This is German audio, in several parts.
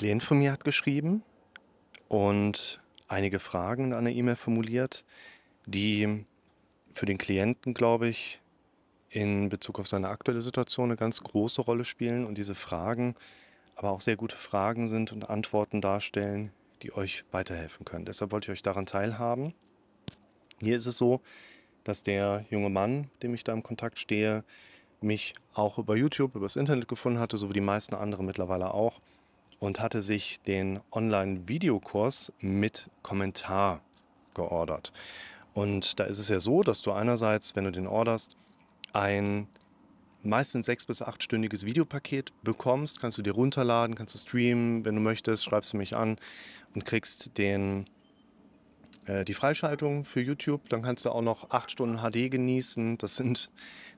Klient von mir hat geschrieben und einige Fragen in einer E-Mail formuliert, die für den Klienten, glaube ich, in Bezug auf seine aktuelle Situation eine ganz große Rolle spielen und diese Fragen aber auch sehr gute Fragen sind und Antworten darstellen, die euch weiterhelfen können. Deshalb wollte ich euch daran teilhaben. Hier ist es so, dass der junge Mann, dem ich da im Kontakt stehe, mich auch über YouTube, übers Internet gefunden hatte, so wie die meisten anderen mittlerweile auch, und hatte sich den Online-Videokurs mit Kommentar geordert. Und da ist es ja so, dass du einerseits, wenn du den orderst, ein meistens sechs- bis achtstündiges Videopaket bekommst. Kannst du dir runterladen, kannst du streamen, wenn du möchtest, schreibst du mich an und kriegst den, äh, die Freischaltung für YouTube. Dann kannst du auch noch acht Stunden HD genießen. Das sind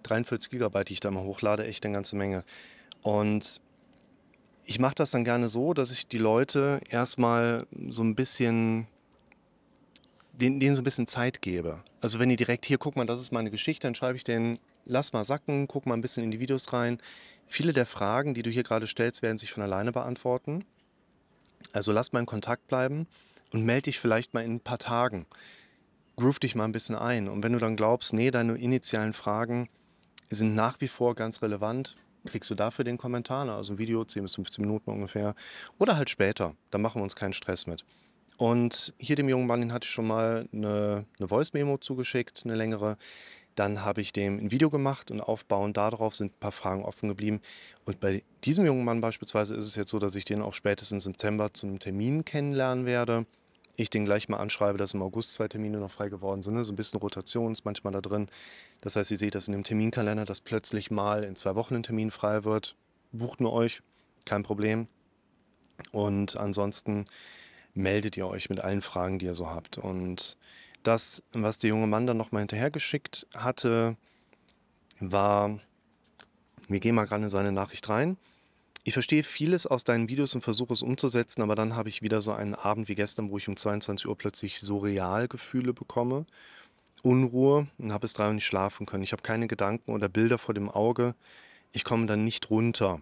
43 Gigabyte, die ich da mal hochlade, echt eine ganze Menge. Und ich mache das dann gerne so, dass ich die Leute erstmal so ein bisschen denen, denen so ein bisschen Zeit gebe. Also wenn die direkt hier, guck mal, das ist meine Geschichte, dann schreibe ich denen, lass mal sacken, guck mal ein bisschen in die Videos rein. Viele der Fragen, die du hier gerade stellst, werden sich von alleine beantworten. Also lass mal in Kontakt bleiben und melde dich vielleicht mal in ein paar Tagen. Groove dich mal ein bisschen ein. Und wenn du dann glaubst, nee, deine initialen Fragen sind nach wie vor ganz relevant, kriegst du dafür den Kommentar, ne? also ein Video, 10 bis 15 Minuten ungefähr. Oder halt später, da machen wir uns keinen Stress mit. Und hier dem jungen Mann, den hatte ich schon mal eine, eine Voice-Memo zugeschickt, eine längere. Dann habe ich dem ein Video gemacht und aufbauend darauf sind ein paar Fragen offen geblieben. Und bei diesem jungen Mann beispielsweise ist es jetzt so, dass ich den auch spätestens im September zum Termin kennenlernen werde. Ich den gleich mal anschreibe, dass im August zwei Termine noch frei geworden sind. Ne? So ein bisschen Rotation ist manchmal da drin. Das heißt, ihr seht das in dem Terminkalender, dass plötzlich mal in zwei Wochen ein Termin frei wird. Bucht nur euch, kein Problem. Und ansonsten meldet ihr euch mit allen Fragen, die ihr so habt. Und das, was der junge Mann dann nochmal hinterhergeschickt hatte, war, wir gehen mal gerade in seine Nachricht rein. Ich verstehe vieles aus deinen Videos und versuche es umzusetzen, aber dann habe ich wieder so einen Abend wie gestern, wo ich um 22 Uhr plötzlich surreal Gefühle bekomme. Unruhe und habe bis drei Uhr nicht schlafen können. Ich habe keine Gedanken oder Bilder vor dem Auge. Ich komme dann nicht runter.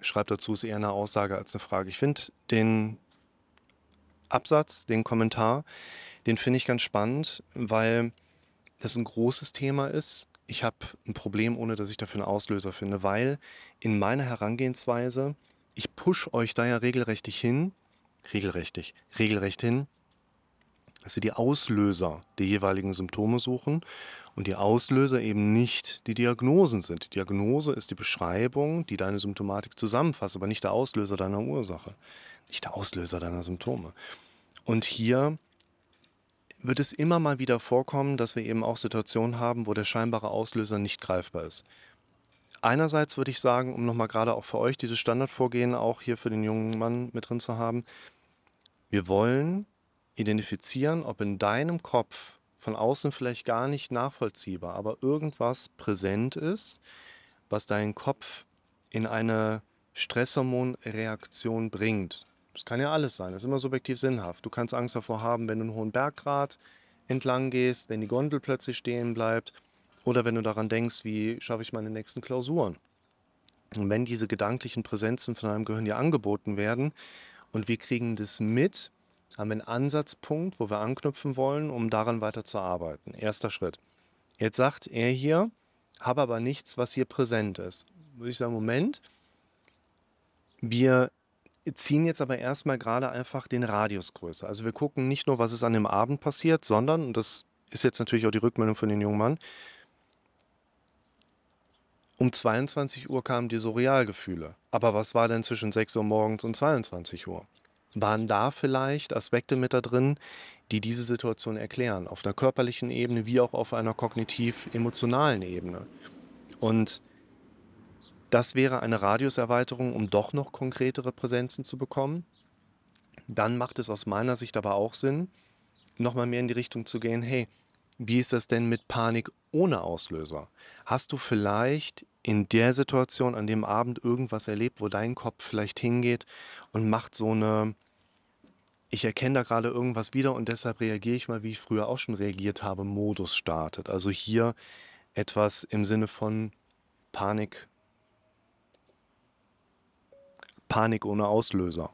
Schreibt dazu, ist eher eine Aussage als eine Frage. Ich finde den Absatz, den Kommentar, den finde ich ganz spannend, weil das ein großes Thema ist. Ich habe ein Problem, ohne dass ich dafür einen Auslöser finde, weil in meiner Herangehensweise, ich push euch da ja regelrechtig hin, regelrechtig, regelrecht hin, dass wir die Auslöser der jeweiligen Symptome suchen und die Auslöser eben nicht die Diagnosen sind. Die Diagnose ist die Beschreibung, die deine Symptomatik zusammenfasst, aber nicht der Auslöser deiner Ursache, nicht der Auslöser deiner Symptome. Und hier wird es immer mal wieder vorkommen, dass wir eben auch Situationen haben, wo der scheinbare Auslöser nicht greifbar ist. Einerseits würde ich sagen, um nochmal gerade auch für euch dieses Standardvorgehen auch hier für den jungen Mann mit drin zu haben, wir wollen identifizieren, ob in deinem Kopf von außen vielleicht gar nicht nachvollziehbar, aber irgendwas präsent ist, was deinen Kopf in eine Stresshormonreaktion bringt. Das kann ja alles sein, das ist immer subjektiv sinnhaft. Du kannst Angst davor haben, wenn du einen hohen Berggrad entlang gehst, wenn die Gondel plötzlich stehen bleibt oder wenn du daran denkst, wie schaffe ich meine nächsten Klausuren. Und wenn diese gedanklichen Präsenzen von deinem Gehirn dir angeboten werden und wir kriegen das mit, haben wir einen Ansatzpunkt, wo wir anknüpfen wollen, um daran weiterzuarbeiten. Erster Schritt. Jetzt sagt er hier, habe aber nichts, was hier präsent ist. Würde ich sagen, Moment, wir ziehen jetzt aber erstmal gerade einfach den Radius größer. Also wir gucken nicht nur, was ist an dem Abend passiert, sondern, und das ist jetzt natürlich auch die Rückmeldung von den jungen Mann, um 22 Uhr kamen die Surrealgefühle. Aber was war denn zwischen 6 Uhr morgens und 22 Uhr? Waren da vielleicht Aspekte mit da drin, die diese Situation erklären, auf einer körperlichen Ebene wie auch auf einer kognitiv-emotionalen Ebene? Und das wäre eine Radiuserweiterung, um doch noch konkretere Präsenzen zu bekommen. Dann macht es aus meiner Sicht aber auch Sinn, nochmal mehr in die Richtung zu gehen, hey, wie ist das denn mit Panik ohne Auslöser? Hast du vielleicht in der Situation an dem Abend irgendwas erlebt, wo dein Kopf vielleicht hingeht und macht so eine, ich erkenne da gerade irgendwas wieder und deshalb reagiere ich mal, wie ich früher auch schon reagiert habe, Modus startet. Also hier etwas im Sinne von Panik Panik ohne Auslöser.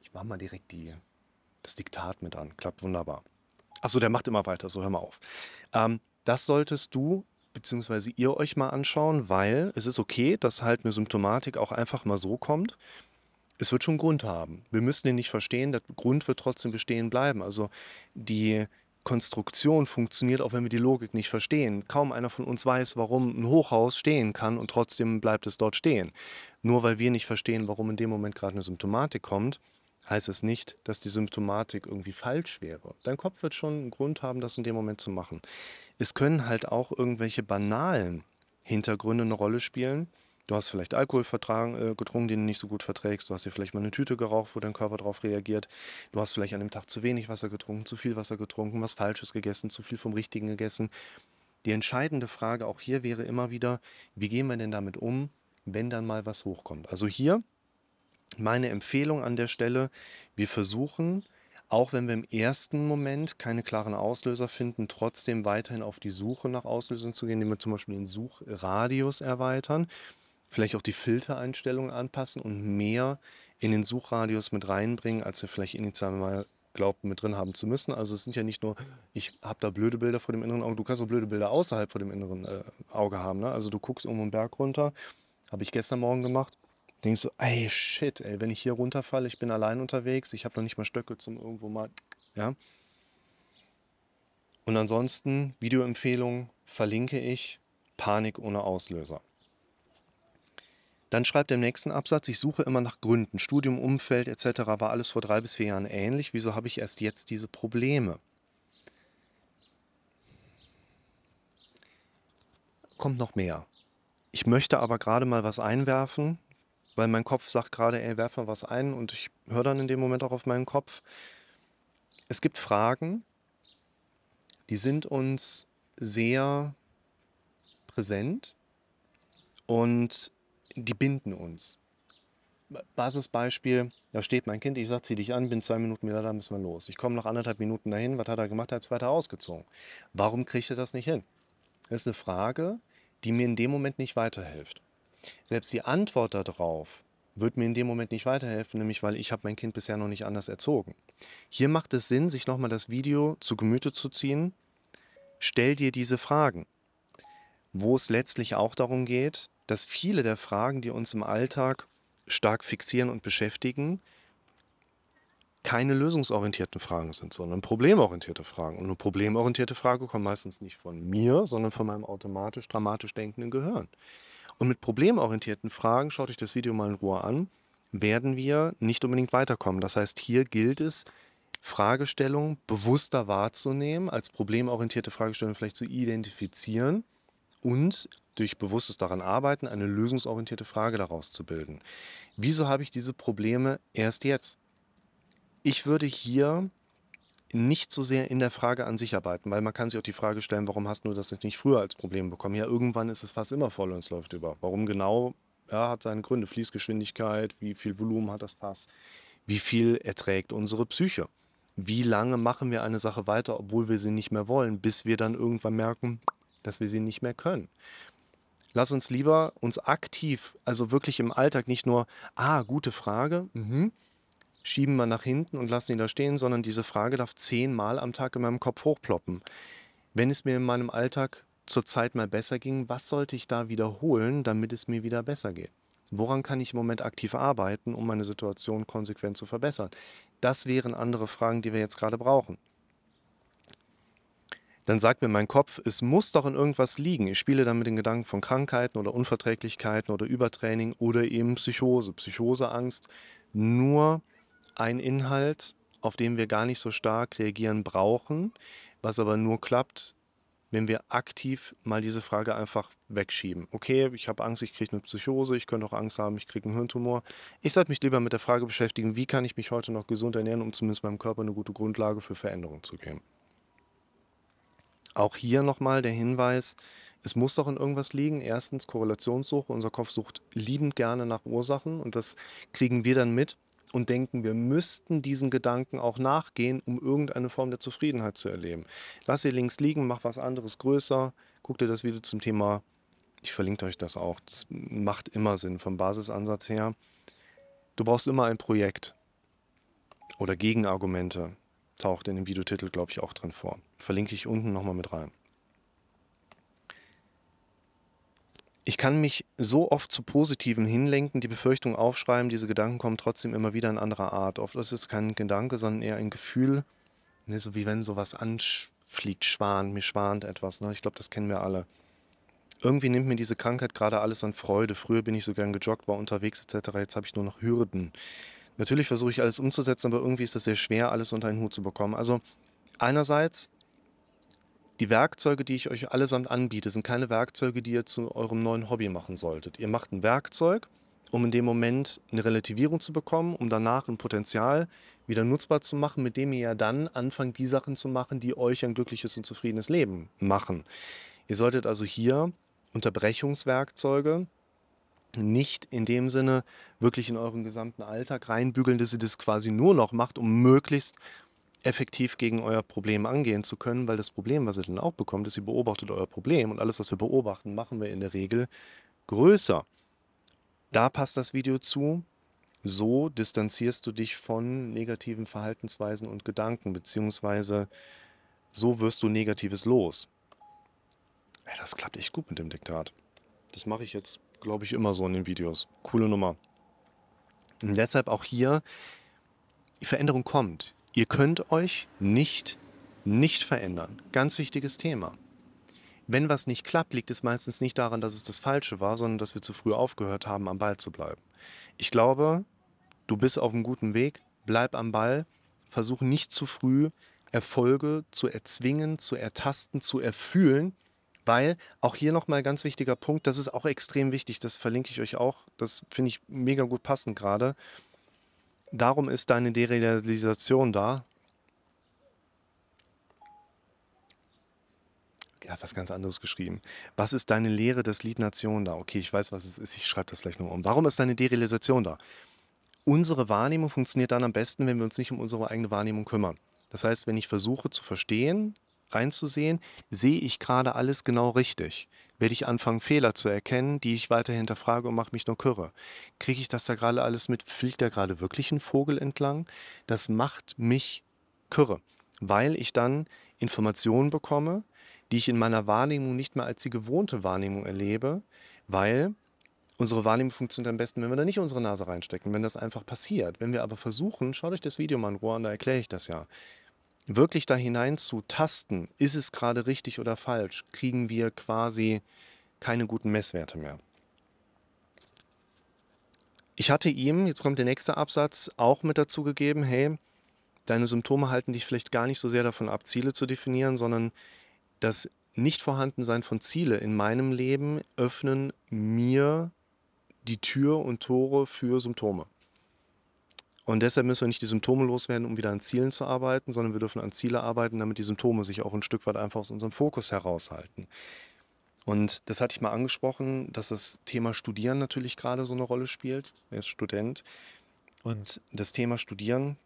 Ich mache mal direkt die, das Diktat mit an. Klappt wunderbar. Achso, der macht immer weiter, so hör mal auf. Ähm, das solltest du bzw. ihr euch mal anschauen, weil es ist okay, dass halt eine Symptomatik auch einfach mal so kommt. Es wird schon Grund haben. Wir müssen ihn nicht verstehen, der Grund wird trotzdem bestehen bleiben. Also die Konstruktion funktioniert, auch wenn wir die Logik nicht verstehen. Kaum einer von uns weiß, warum ein Hochhaus stehen kann und trotzdem bleibt es dort stehen. Nur weil wir nicht verstehen, warum in dem Moment gerade eine Symptomatik kommt, heißt es nicht, dass die Symptomatik irgendwie falsch wäre. Dein Kopf wird schon einen Grund haben, das in dem Moment zu machen. Es können halt auch irgendwelche banalen Hintergründe eine Rolle spielen. Du hast vielleicht Alkohol vertragen, äh, getrunken, den du nicht so gut verträgst. Du hast dir vielleicht mal eine Tüte geraucht, wo dein Körper darauf reagiert. Du hast vielleicht an dem Tag zu wenig Wasser getrunken, zu viel Wasser getrunken, was Falsches gegessen, zu viel vom Richtigen gegessen. Die entscheidende Frage auch hier wäre immer wieder, wie gehen wir denn damit um, wenn dann mal was hochkommt? Also hier meine Empfehlung an der Stelle, wir versuchen, auch wenn wir im ersten Moment keine klaren Auslöser finden, trotzdem weiterhin auf die Suche nach Auslösern zu gehen, indem wir zum Beispiel den Suchradius erweitern, vielleicht auch die Filtereinstellungen anpassen und mehr in den Suchradius mit reinbringen, als wir vielleicht initial mal glaubten, mit drin haben zu müssen. Also es sind ja nicht nur, ich habe da blöde Bilder vor dem inneren Auge, du kannst auch blöde Bilder außerhalb vor dem inneren äh, Auge haben. Ne? Also du guckst irgendwo einen Berg runter, habe ich gestern Morgen gemacht, denkst du, ey, shit, ey, wenn ich hier runterfalle, ich bin allein unterwegs, ich habe noch nicht mal Stöcke zum irgendwo mal, ja. Und ansonsten, Videoempfehlung verlinke ich, Panik ohne Auslöser. Dann schreibt er im nächsten Absatz, ich suche immer nach Gründen. Studium, Umfeld etc. war alles vor drei bis vier Jahren ähnlich. Wieso habe ich erst jetzt diese Probleme? Kommt noch mehr. Ich möchte aber gerade mal was einwerfen, weil mein Kopf sagt gerade, ey, werf mal was ein und ich höre dann in dem Moment auch auf meinen Kopf. Es gibt Fragen, die sind uns sehr präsent und die binden uns. Basisbeispiel, da steht mein Kind, ich sage, zieh dich an, bin zwei Minuten wieder da, müssen wir los. Ich komme nach anderthalb Minuten dahin, was hat er gemacht? Er hat es weiter ausgezogen. Warum kriegt er das nicht hin? Das ist eine Frage, die mir in dem Moment nicht weiterhilft. Selbst die Antwort darauf wird mir in dem Moment nicht weiterhelfen, nämlich weil ich habe mein Kind bisher noch nicht anders erzogen. Hier macht es Sinn, sich nochmal das Video zu Gemüte zu ziehen. Stell dir diese Fragen, wo es letztlich auch darum geht, dass viele der Fragen, die uns im Alltag stark fixieren und beschäftigen, keine lösungsorientierten Fragen sind, sondern problemorientierte Fragen. Und eine problemorientierte Frage kommt meistens nicht von mir, sondern von meinem automatisch dramatisch denkenden Gehirn. Und mit problemorientierten Fragen, schaut euch das Video mal in Ruhe an, werden wir nicht unbedingt weiterkommen. Das heißt, hier gilt es, Fragestellungen bewusster wahrzunehmen, als problemorientierte Fragestellungen vielleicht zu identifizieren und durch bewusstes daran arbeiten, eine lösungsorientierte Frage daraus zu bilden. Wieso habe ich diese Probleme erst jetzt? Ich würde hier nicht so sehr in der Frage an sich arbeiten, weil man kann sich auch die Frage stellen, warum hast du das nicht früher als Problem bekommen? Ja, irgendwann ist es fast immer voll und es läuft über. Warum genau? Ja, hat seine Gründe. Fließgeschwindigkeit, wie viel Volumen hat das Fass? Wie viel erträgt unsere Psyche? Wie lange machen wir eine Sache weiter, obwohl wir sie nicht mehr wollen, bis wir dann irgendwann merken, dass wir sie nicht mehr können? Lass uns lieber uns aktiv, also wirklich im Alltag nicht nur, ah, gute Frage, mhm, schieben wir nach hinten und lassen ihn da stehen, sondern diese Frage darf zehnmal am Tag in meinem Kopf hochploppen. Wenn es mir in meinem Alltag zurzeit mal besser ging, was sollte ich da wiederholen, damit es mir wieder besser geht? Woran kann ich im Moment aktiv arbeiten, um meine Situation konsequent zu verbessern? Das wären andere Fragen, die wir jetzt gerade brauchen. Dann sagt mir mein Kopf, es muss doch in irgendwas liegen. Ich spiele dann mit den Gedanken von Krankheiten oder Unverträglichkeiten oder Übertraining oder eben Psychose. Psychose, Angst. Nur ein Inhalt, auf den wir gar nicht so stark reagieren brauchen, was aber nur klappt, wenn wir aktiv mal diese Frage einfach wegschieben. Okay, ich habe Angst, ich kriege eine Psychose, ich könnte auch Angst haben, ich kriege einen Hirntumor. Ich sollte mich lieber mit der Frage beschäftigen, wie kann ich mich heute noch gesund ernähren, um zumindest meinem Körper eine gute Grundlage für Veränderung zu geben. Auch hier nochmal der Hinweis, es muss doch in irgendwas liegen. Erstens Korrelationssuche. Unser Kopf sucht liebend gerne nach Ursachen und das kriegen wir dann mit und denken, wir müssten diesen Gedanken auch nachgehen, um irgendeine Form der Zufriedenheit zu erleben. Lass sie links liegen, mach was anderes größer, guck dir das Video zum Thema Ich verlinke euch das auch. Das macht immer Sinn vom Basisansatz her. Du brauchst immer ein Projekt oder Gegenargumente. Taucht in dem Videotitel, glaube ich, auch drin vor. Verlinke ich unten nochmal mit rein. Ich kann mich so oft zu Positiven hinlenken, die Befürchtung aufschreiben, diese Gedanken kommen trotzdem immer wieder in anderer Art. Oft ist es kein Gedanke, sondern eher ein Gefühl, ne, so wie wenn sowas anfliegt, schwant, mir schwant etwas. Ne? Ich glaube, das kennen wir alle. Irgendwie nimmt mir diese Krankheit gerade alles an Freude. Früher bin ich so gern gejoggt, war unterwegs etc. Jetzt habe ich nur noch Hürden. Natürlich versuche ich alles umzusetzen, aber irgendwie ist es sehr schwer, alles unter einen Hut zu bekommen. Also einerseits, die Werkzeuge, die ich euch allesamt anbiete, sind keine Werkzeuge, die ihr zu eurem neuen Hobby machen solltet. Ihr macht ein Werkzeug, um in dem Moment eine Relativierung zu bekommen, um danach ein Potenzial wieder nutzbar zu machen, mit dem ihr ja dann anfangt, die Sachen zu machen, die euch ein glückliches und zufriedenes Leben machen. Ihr solltet also hier Unterbrechungswerkzeuge nicht in dem Sinne wirklich in euren gesamten Alltag reinbügeln, dass ihr das quasi nur noch macht, um möglichst effektiv gegen euer Problem angehen zu können, weil das Problem, was ihr dann auch bekommt, ist, ihr beobachtet euer Problem und alles, was wir beobachten, machen wir in der Regel größer. Da passt das Video zu. So distanzierst du dich von negativen Verhaltensweisen und Gedanken, beziehungsweise so wirst du Negatives los. Das klappt echt gut mit dem Diktat. Das mache ich jetzt, glaube ich, immer so in den Videos. Coole Nummer. Und deshalb auch hier, die Veränderung kommt. Ihr könnt euch nicht, nicht verändern. Ganz wichtiges Thema. Wenn was nicht klappt, liegt es meistens nicht daran, dass es das Falsche war, sondern dass wir zu früh aufgehört haben, am Ball zu bleiben. Ich glaube, du bist auf einem guten Weg, bleib am Ball, versuch nicht zu früh Erfolge zu erzwingen, zu ertasten, zu erfühlen, weil auch hier nochmal ganz wichtiger Punkt, das ist auch extrem wichtig, das verlinke ich euch auch, das finde ich mega gut passend gerade. Darum ist deine Derealisation da. Er hat was ganz anderes geschrieben. Was ist deine Lehre des Lied Nation da? Okay, ich weiß, was es ist. Ich schreibe das gleich nochmal um. Warum ist deine Derealisation da? Unsere Wahrnehmung funktioniert dann am besten, wenn wir uns nicht um unsere eigene Wahrnehmung kümmern. Das heißt, wenn ich versuche zu verstehen, reinzusehen, sehe ich gerade alles genau richtig? Werde ich anfangen, Fehler zu erkennen, die ich weiter hinterfrage und mache mich nur kürre? Kriege ich das da gerade alles mit? Fliegt da gerade wirklich ein Vogel entlang? Das macht mich kürre, weil ich dann Informationen bekomme, die ich in meiner Wahrnehmung nicht mehr als die gewohnte Wahrnehmung erlebe, weil unsere Wahrnehmung funktioniert am besten, wenn wir da nicht unsere Nase reinstecken, wenn das einfach passiert. Wenn wir aber versuchen, schaut euch das Video mal in Ruhe an, da erkläre ich das ja wirklich da hinein zu tasten, ist es gerade richtig oder falsch, kriegen wir quasi keine guten Messwerte mehr. Ich hatte ihm, jetzt kommt der nächste Absatz, auch mit dazu gegeben, hey, deine Symptome halten dich vielleicht gar nicht so sehr davon ab, Ziele zu definieren, sondern das Nichtvorhandensein von Ziele in meinem Leben öffnen mir die Tür und Tore für Symptome. Und deshalb müssen wir nicht die Symptome loswerden, um wieder an Zielen zu arbeiten, sondern wir dürfen an Ziele arbeiten, damit die Symptome sich auch ein Stück weit einfach aus unserem Fokus heraushalten. Und das hatte ich mal angesprochen, dass das Thema Studieren natürlich gerade so eine Rolle spielt. Er ist Student. Und das Thema Studieren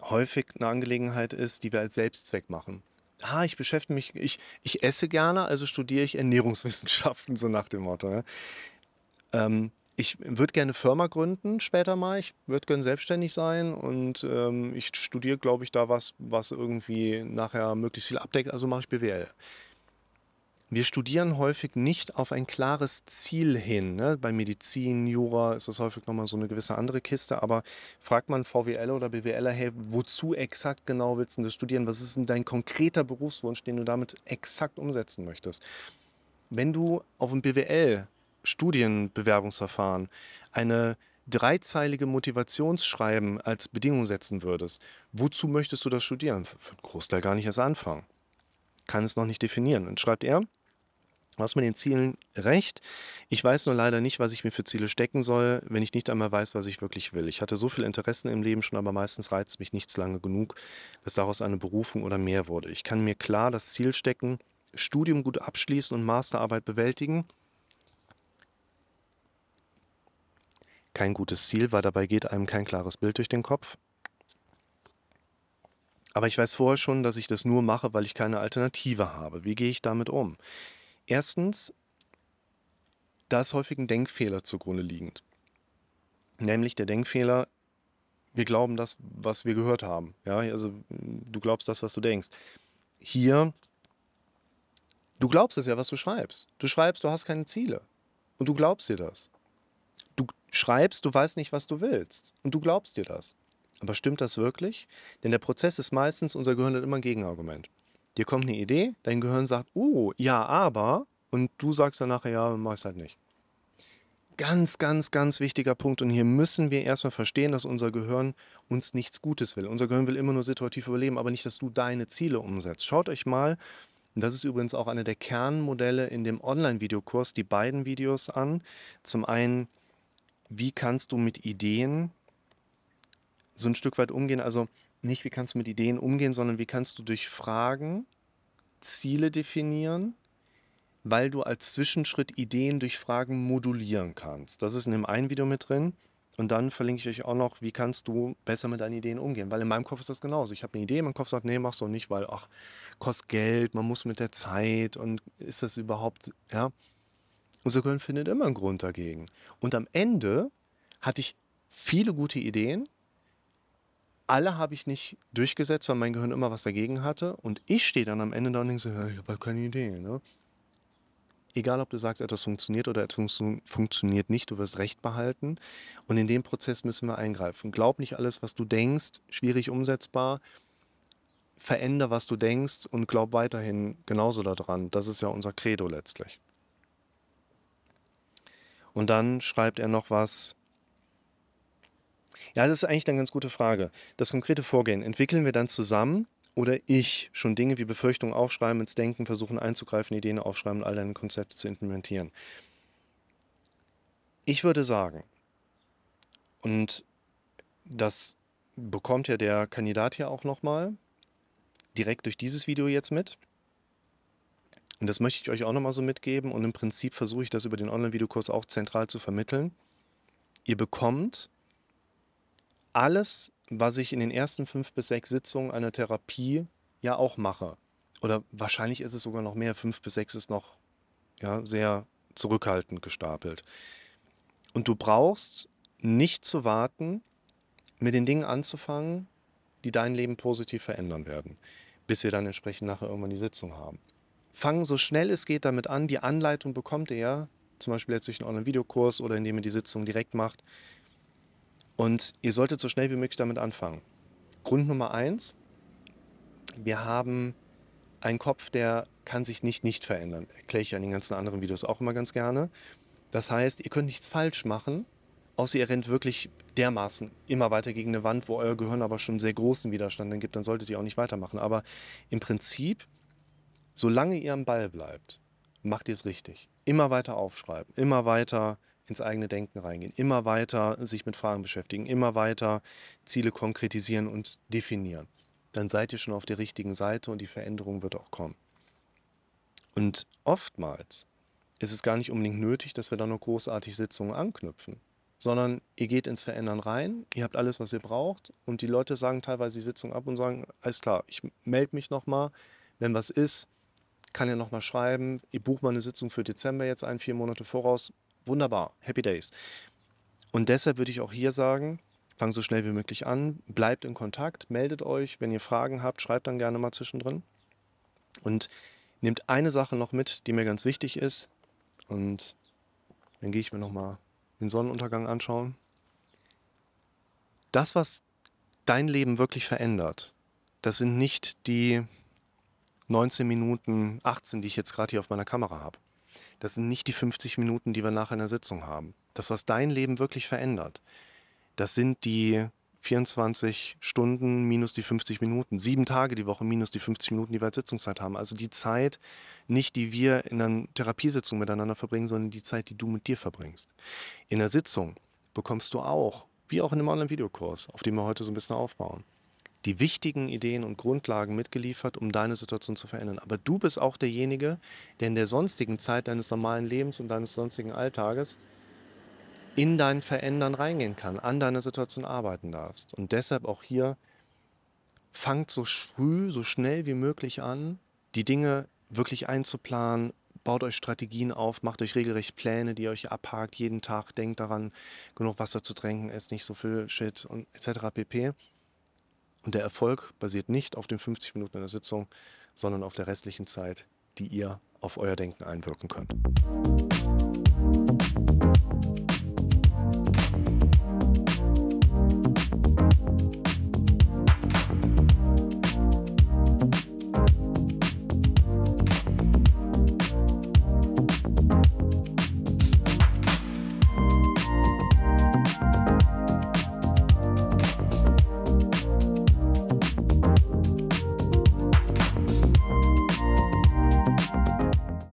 häufig eine Angelegenheit ist, die wir als Selbstzweck machen. Ah, ich beschäftige mich, ich, ich esse gerne, also studiere ich Ernährungswissenschaften, so nach dem Motto. Ähm, ich würde gerne Firma gründen später mal. Ich würde gerne selbstständig sein und ähm, ich studiere, glaube ich, da was, was irgendwie nachher möglichst viel abdeckt. Also mache ich BWL. Wir studieren häufig nicht auf ein klares Ziel hin. Ne? Bei Medizin, Jura ist das häufig nochmal so eine gewisse andere Kiste. Aber fragt man VWL oder BWLer, hey, wozu exakt genau willst du das studieren? Was ist denn dein konkreter Berufswunsch, den du damit exakt umsetzen möchtest? Wenn du auf ein BWL Studienbewerbungsverfahren eine dreizeilige Motivationsschreiben als Bedingung setzen würdest, wozu möchtest du das studieren? Für einen Großteil gar nicht erst anfangen. Kann es noch nicht definieren. Dann schreibt er, Du hast mit den Zielen recht. Ich weiß nur leider nicht, was ich mir für Ziele stecken soll, wenn ich nicht einmal weiß, was ich wirklich will. Ich hatte so viele Interessen im Leben schon, aber meistens reizt mich nichts lange genug, dass daraus eine Berufung oder mehr wurde. Ich kann mir klar das Ziel stecken, Studium gut abschließen und Masterarbeit bewältigen. Kein gutes Ziel, weil dabei geht einem kein klares Bild durch den Kopf. Aber ich weiß vorher schon, dass ich das nur mache, weil ich keine Alternative habe. Wie gehe ich damit um? Erstens, da ist häufig ein Denkfehler zugrunde liegend. Nämlich der Denkfehler, wir glauben das, was wir gehört haben. Ja, also du glaubst das, was du denkst. Hier, du glaubst es ja, was du schreibst. Du schreibst, du hast keine Ziele. Und du glaubst dir das. Schreibst, du weißt nicht, was du willst. Und du glaubst dir das. Aber stimmt das wirklich? Denn der Prozess ist meistens, unser Gehirn hat immer ein Gegenargument. Dir kommt eine Idee, dein Gehirn sagt, oh, ja, aber, und du sagst dann nachher, ja, mach es halt nicht. Ganz, ganz, ganz wichtiger Punkt. Und hier müssen wir erstmal verstehen, dass unser Gehirn uns nichts Gutes will. Unser Gehirn will immer nur situativ überleben, aber nicht, dass du deine Ziele umsetzt. Schaut euch mal, und das ist übrigens auch eine der Kernmodelle in dem Online-Videokurs, die beiden Videos an. Zum einen, wie kannst du mit Ideen so ein Stück weit umgehen? Also nicht, wie kannst du mit Ideen umgehen, sondern wie kannst du durch Fragen Ziele definieren weil du als Zwischenschritt Ideen durch Fragen modulieren kannst. Das ist in dem einen Video mit drin. Und dann verlinke ich euch auch noch, wie kannst du besser mit deinen Ideen umgehen. Weil in meinem Kopf ist das genauso. Ich habe eine Idee, mein Kopf sagt, nee, machst du nicht, weil, ach, kostet Geld, man muss mit der Zeit und ist das überhaupt, ja. Unser Gehirn findet immer einen Grund dagegen. Und am Ende hatte ich viele gute Ideen. Alle habe ich nicht durchgesetzt, weil mein Gehirn immer was dagegen hatte. Und ich stehe dann am Ende da und denke so, ja, ich habe halt keine Idee. Ne? egal ob du sagst, etwas funktioniert oder etwas funktioniert nicht, du wirst Recht behalten. Und in dem Prozess müssen wir eingreifen. Glaub nicht alles, was du denkst, schwierig umsetzbar. Veränder, was du denkst und glaub weiterhin genauso daran. Das ist ja unser Credo letztlich. Und dann schreibt er noch was. Ja, das ist eigentlich eine ganz gute Frage. Das konkrete Vorgehen entwickeln wir dann zusammen oder ich schon Dinge wie Befürchtungen aufschreiben, ins Denken versuchen einzugreifen, Ideen aufschreiben und all deine Konzepte zu implementieren. Ich würde sagen, und das bekommt ja der Kandidat hier auch nochmal direkt durch dieses Video jetzt mit. Und das möchte ich euch auch nochmal so mitgeben. Und im Prinzip versuche ich das über den Online-Videokurs auch zentral zu vermitteln. Ihr bekommt alles, was ich in den ersten fünf bis sechs Sitzungen einer Therapie ja auch mache. Oder wahrscheinlich ist es sogar noch mehr. Fünf bis sechs ist noch ja, sehr zurückhaltend gestapelt. Und du brauchst nicht zu warten, mit den Dingen anzufangen, die dein Leben positiv verändern werden, bis wir dann entsprechend nachher irgendwann die Sitzung haben. Fang so schnell es geht damit an. Die Anleitung bekommt ihr, zum Beispiel jetzt durch einen Online-Videokurs oder indem ihr die Sitzung direkt macht. Und ihr solltet so schnell wie möglich damit anfangen. Grund Nummer eins, wir haben einen Kopf, der kann sich nicht nicht verändern. Erkläre ich ja in den ganzen anderen Videos auch immer ganz gerne. Das heißt, ihr könnt nichts falsch machen, außer ihr rennt wirklich dermaßen immer weiter gegen eine Wand, wo euer Gehirn aber schon sehr großen Widerstand dann gibt, dann solltet ihr auch nicht weitermachen. Aber im Prinzip, solange ihr am Ball bleibt, macht ihr es richtig. Immer weiter aufschreiben, immer weiter ins eigene Denken reingehen, immer weiter sich mit Fragen beschäftigen, immer weiter Ziele konkretisieren und definieren. Dann seid ihr schon auf der richtigen Seite und die Veränderung wird auch kommen. Und oftmals ist es gar nicht unbedingt nötig, dass wir da noch großartig Sitzungen anknüpfen, sondern ihr geht ins Verändern rein, ihr habt alles, was ihr braucht und die Leute sagen teilweise die Sitzung ab und sagen, alles klar, ich melde mich nochmal, wenn was ist, kann ja nochmal schreiben, ich buche mal eine Sitzung für Dezember jetzt ein, vier Monate voraus, Wunderbar, Happy Days. Und deshalb würde ich auch hier sagen, fangt so schnell wie möglich an, bleibt in Kontakt, meldet euch, wenn ihr Fragen habt, schreibt dann gerne mal zwischendrin. Und nehmt eine Sache noch mit, die mir ganz wichtig ist. Und dann gehe ich mir nochmal den Sonnenuntergang anschauen. Das, was dein Leben wirklich verändert, das sind nicht die 19 Minuten 18, die ich jetzt gerade hier auf meiner Kamera habe. Das sind nicht die 50 Minuten, die wir nachher in der Sitzung haben. Das, was dein Leben wirklich verändert, das sind die 24 Stunden minus die 50 Minuten, sieben Tage die Woche minus die 50 Minuten, die wir als Sitzungszeit haben. Also die Zeit, nicht die wir in einer Therapiesitzung miteinander verbringen, sondern die Zeit, die du mit dir verbringst. In der Sitzung bekommst du auch, wie auch in einem Online-Videokurs, auf dem wir heute so ein bisschen aufbauen, die wichtigen Ideen und Grundlagen mitgeliefert, um deine Situation zu verändern. Aber du bist auch derjenige, der in der sonstigen Zeit deines normalen Lebens und deines sonstigen Alltages in dein Verändern reingehen kann, an deiner Situation arbeiten darfst. Und deshalb auch hier, fangt so früh, so schnell wie möglich an, die Dinge wirklich einzuplanen, baut euch Strategien auf, macht euch regelrecht Pläne, die ihr euch abhakt jeden Tag, denkt daran, genug Wasser zu trinken, esst nicht so viel Shit und etc. pp. Und der Erfolg basiert nicht auf den 50 Minuten in der Sitzung, sondern auf der restlichen Zeit, die ihr auf euer Denken einwirken könnt.